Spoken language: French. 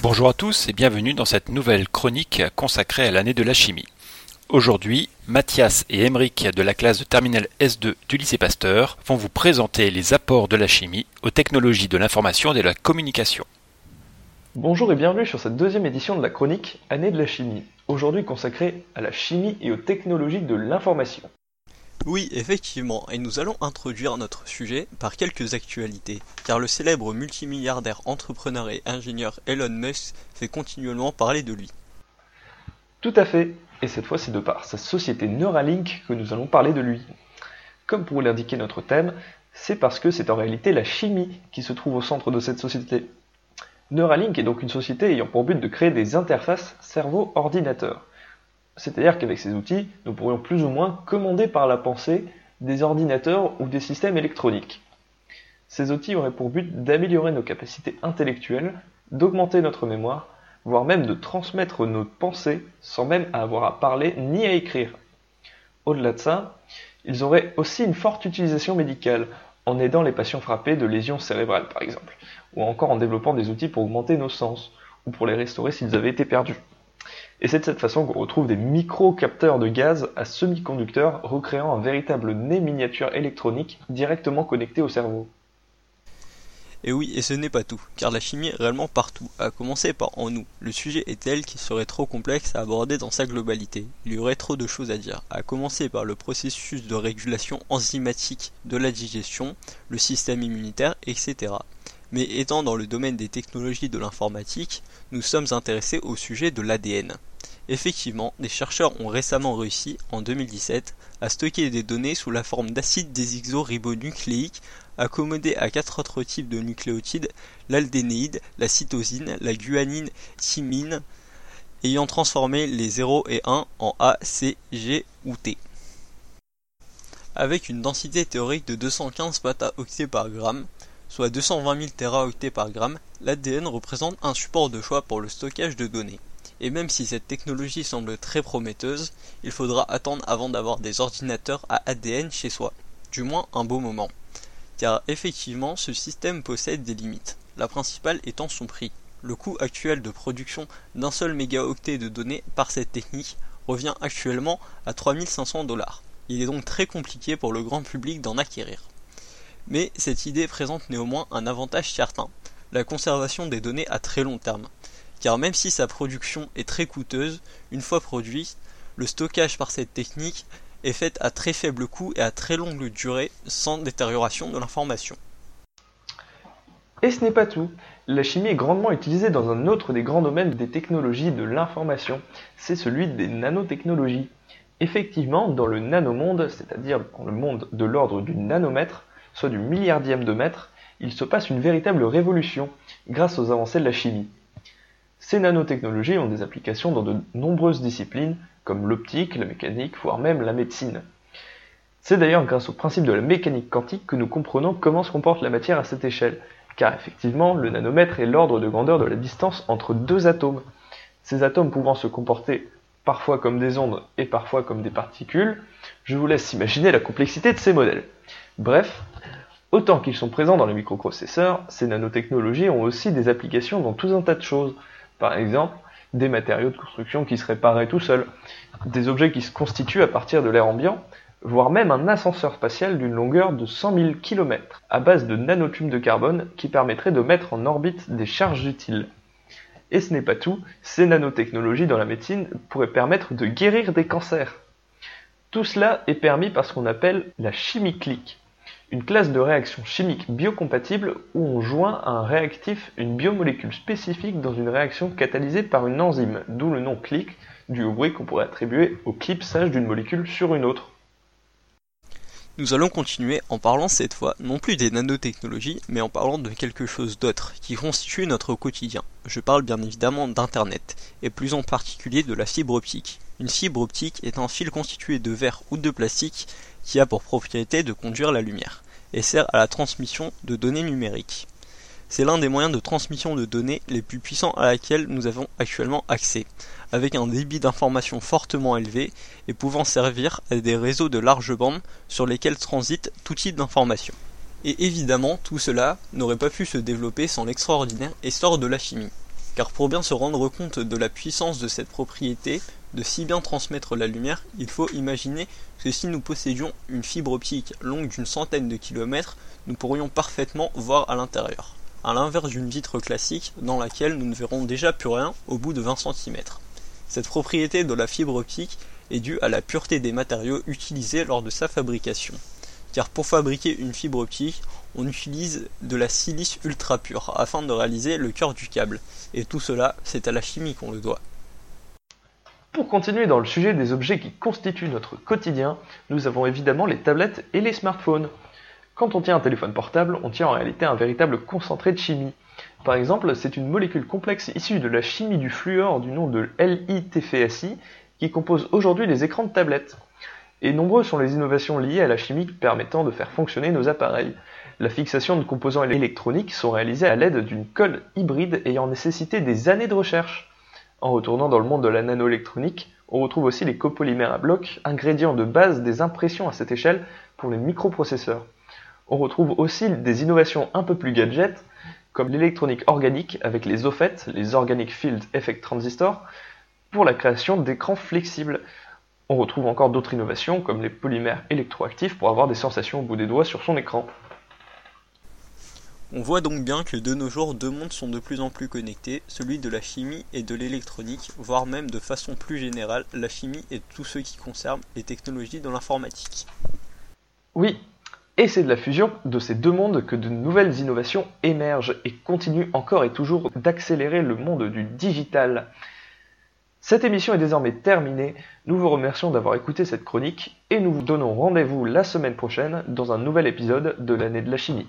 Bonjour à tous et bienvenue dans cette nouvelle chronique consacrée à l'année de la chimie. Aujourd'hui, Mathias et Emeric de la classe de terminale S2 du lycée Pasteur vont vous présenter les apports de la chimie aux technologies de l'information et de la communication. Bonjour et bienvenue sur cette deuxième édition de la chronique Année de la chimie, aujourd'hui consacrée à la chimie et aux technologies de l'information. Oui, effectivement, et nous allons introduire notre sujet par quelques actualités, car le célèbre multimilliardaire entrepreneur et ingénieur Elon Musk fait continuellement parler de lui. Tout à fait, et cette fois c'est de par sa société Neuralink que nous allons parler de lui. Comme pour l'indiquer notre thème, c'est parce que c'est en réalité la chimie qui se trouve au centre de cette société. Neuralink est donc une société ayant pour but de créer des interfaces cerveau-ordinateur. C'est-à-dire qu'avec ces outils, nous pourrions plus ou moins commander par la pensée des ordinateurs ou des systèmes électroniques. Ces outils auraient pour but d'améliorer nos capacités intellectuelles, d'augmenter notre mémoire, voire même de transmettre nos pensées sans même avoir à parler ni à écrire. Au-delà de ça, ils auraient aussi une forte utilisation médicale, en aidant les patients frappés de lésions cérébrales par exemple, ou encore en développant des outils pour augmenter nos sens, ou pour les restaurer s'ils avaient été perdus. Et c'est de cette façon qu'on retrouve des micro-capteurs de gaz à semi-conducteurs recréant un véritable nez miniature électronique directement connecté au cerveau. Et oui, et ce n'est pas tout, car la chimie est réellement partout, à commencer par en nous. Le sujet est tel qu'il serait trop complexe à aborder dans sa globalité. Il y aurait trop de choses à dire, à commencer par le processus de régulation enzymatique de la digestion, le système immunitaire, etc. Mais étant dans le domaine des technologies de l'informatique, nous sommes intéressés au sujet de l'ADN. Effectivement, des chercheurs ont récemment réussi, en 2017, à stocker des données sous la forme d'acides désoxyribonucléiques accommodés à quatre autres types de nucléotides, l'aldénéide, la cytosine, la guanine, thymine, ayant transformé les 0 et 1 en A, C, G ou T. Avec une densité théorique de 215 petaoctets par gramme, soit 220 000 téraoctets par gramme, l'ADN représente un support de choix pour le stockage de données. Et même si cette technologie semble très prometteuse, il faudra attendre avant d'avoir des ordinateurs à ADN chez soi, du moins un beau moment. Car effectivement, ce système possède des limites, la principale étant son prix. Le coût actuel de production d'un seul mégaoctet de données par cette technique revient actuellement à 3500 dollars. Il est donc très compliqué pour le grand public d'en acquérir. Mais cette idée présente néanmoins un avantage certain, la conservation des données à très long terme. Car même si sa production est très coûteuse, une fois produit, le stockage par cette technique est fait à très faible coût et à très longue durée sans détérioration de l'information. Et ce n'est pas tout. La chimie est grandement utilisée dans un autre des grands domaines des technologies de l'information, c'est celui des nanotechnologies. Effectivement, dans le nanomonde, c'est-à-dire dans le monde de l'ordre du nanomètre, soit du milliardième de mètre, il se passe une véritable révolution grâce aux avancées de la chimie. Ces nanotechnologies ont des applications dans de nombreuses disciplines, comme l'optique, la mécanique, voire même la médecine. C'est d'ailleurs grâce au principe de la mécanique quantique que nous comprenons comment se comporte la matière à cette échelle, car effectivement, le nanomètre est l'ordre de grandeur de la distance entre deux atomes. Ces atomes pouvant se comporter parfois comme des ondes et parfois comme des particules, je vous laisse imaginer la complexité de ces modèles. Bref, autant qu'ils sont présents dans les microprocesseurs, ces nanotechnologies ont aussi des applications dans tout un tas de choses. Par exemple, des matériaux de construction qui se répareraient tout seuls, des objets qui se constituent à partir de l'air ambiant, voire même un ascenseur spatial d'une longueur de 100 000 km à base de nanotubes de carbone qui permettrait de mettre en orbite des charges utiles. Et ce n'est pas tout, ces nanotechnologies dans la médecine pourraient permettre de guérir des cancers. Tout cela est permis par ce qu'on appelle la chimie clique une classe de réaction chimique biocompatible où on joint à un réactif une biomolécule spécifique dans une réaction catalysée par une enzyme, d'où le nom clic, dû au bruit qu'on pourrait attribuer au clipsage d'une molécule sur une autre. Nous allons continuer en parlant cette fois non plus des nanotechnologies, mais en parlant de quelque chose d'autre qui constitue notre quotidien. Je parle bien évidemment d'Internet, et plus en particulier de la fibre optique. Une fibre optique est un fil constitué de verre ou de plastique qui a pour propriété de conduire la lumière, et sert à la transmission de données numériques. C'est l'un des moyens de transmission de données les plus puissants à laquelle nous avons actuellement accès, avec un débit d'information fortement élevé et pouvant servir à des réseaux de large bande sur lesquels transitent tout type d'informations. Et évidemment, tout cela n'aurait pas pu se développer sans l'extraordinaire essor de la chimie. Car pour bien se rendre compte de la puissance de cette propriété, de si bien transmettre la lumière, il faut imaginer que si nous possédions une fibre optique longue d'une centaine de kilomètres, nous pourrions parfaitement voir à l'intérieur, à l'inverse d'une vitre classique dans laquelle nous ne verrons déjà plus rien au bout de 20 cm. Cette propriété de la fibre optique est due à la pureté des matériaux utilisés lors de sa fabrication. Car pour fabriquer une fibre optique, on utilise de la silice ultra pure afin de réaliser le cœur du câble. Et tout cela, c'est à la chimie qu'on le doit. Pour continuer dans le sujet des objets qui constituent notre quotidien, nous avons évidemment les tablettes et les smartphones. Quand on tient un téléphone portable, on tient en réalité un véritable concentré de chimie. Par exemple, c'est une molécule complexe issue de la chimie du fluor du nom de LITFSI qui compose aujourd'hui les écrans de tablettes. Et nombreuses sont les innovations liées à la chimie permettant de faire fonctionner nos appareils. La fixation de composants électroniques sont réalisées à l'aide d'une colle hybride ayant nécessité des années de recherche. En retournant dans le monde de la nanoélectronique, on retrouve aussi les copolymères à blocs, ingrédients de base des impressions à cette échelle pour les microprocesseurs. On retrouve aussi des innovations un peu plus gadgets, comme l'électronique organique avec les OFET, les Organic Field Effect Transistors, pour la création d'écrans flexibles. On retrouve encore d'autres innovations comme les polymères électroactifs pour avoir des sensations au bout des doigts sur son écran. On voit donc bien que de nos jours deux mondes sont de plus en plus connectés, celui de la chimie et de l'électronique, voire même de façon plus générale la chimie et tout ce qui concerne les technologies de l'informatique. Oui, et c'est de la fusion de ces deux mondes que de nouvelles innovations émergent et continuent encore et toujours d'accélérer le monde du digital. Cette émission est désormais terminée. Nous vous remercions d'avoir écouté cette chronique et nous vous donnons rendez-vous la semaine prochaine dans un nouvel épisode de l'année de la chimie.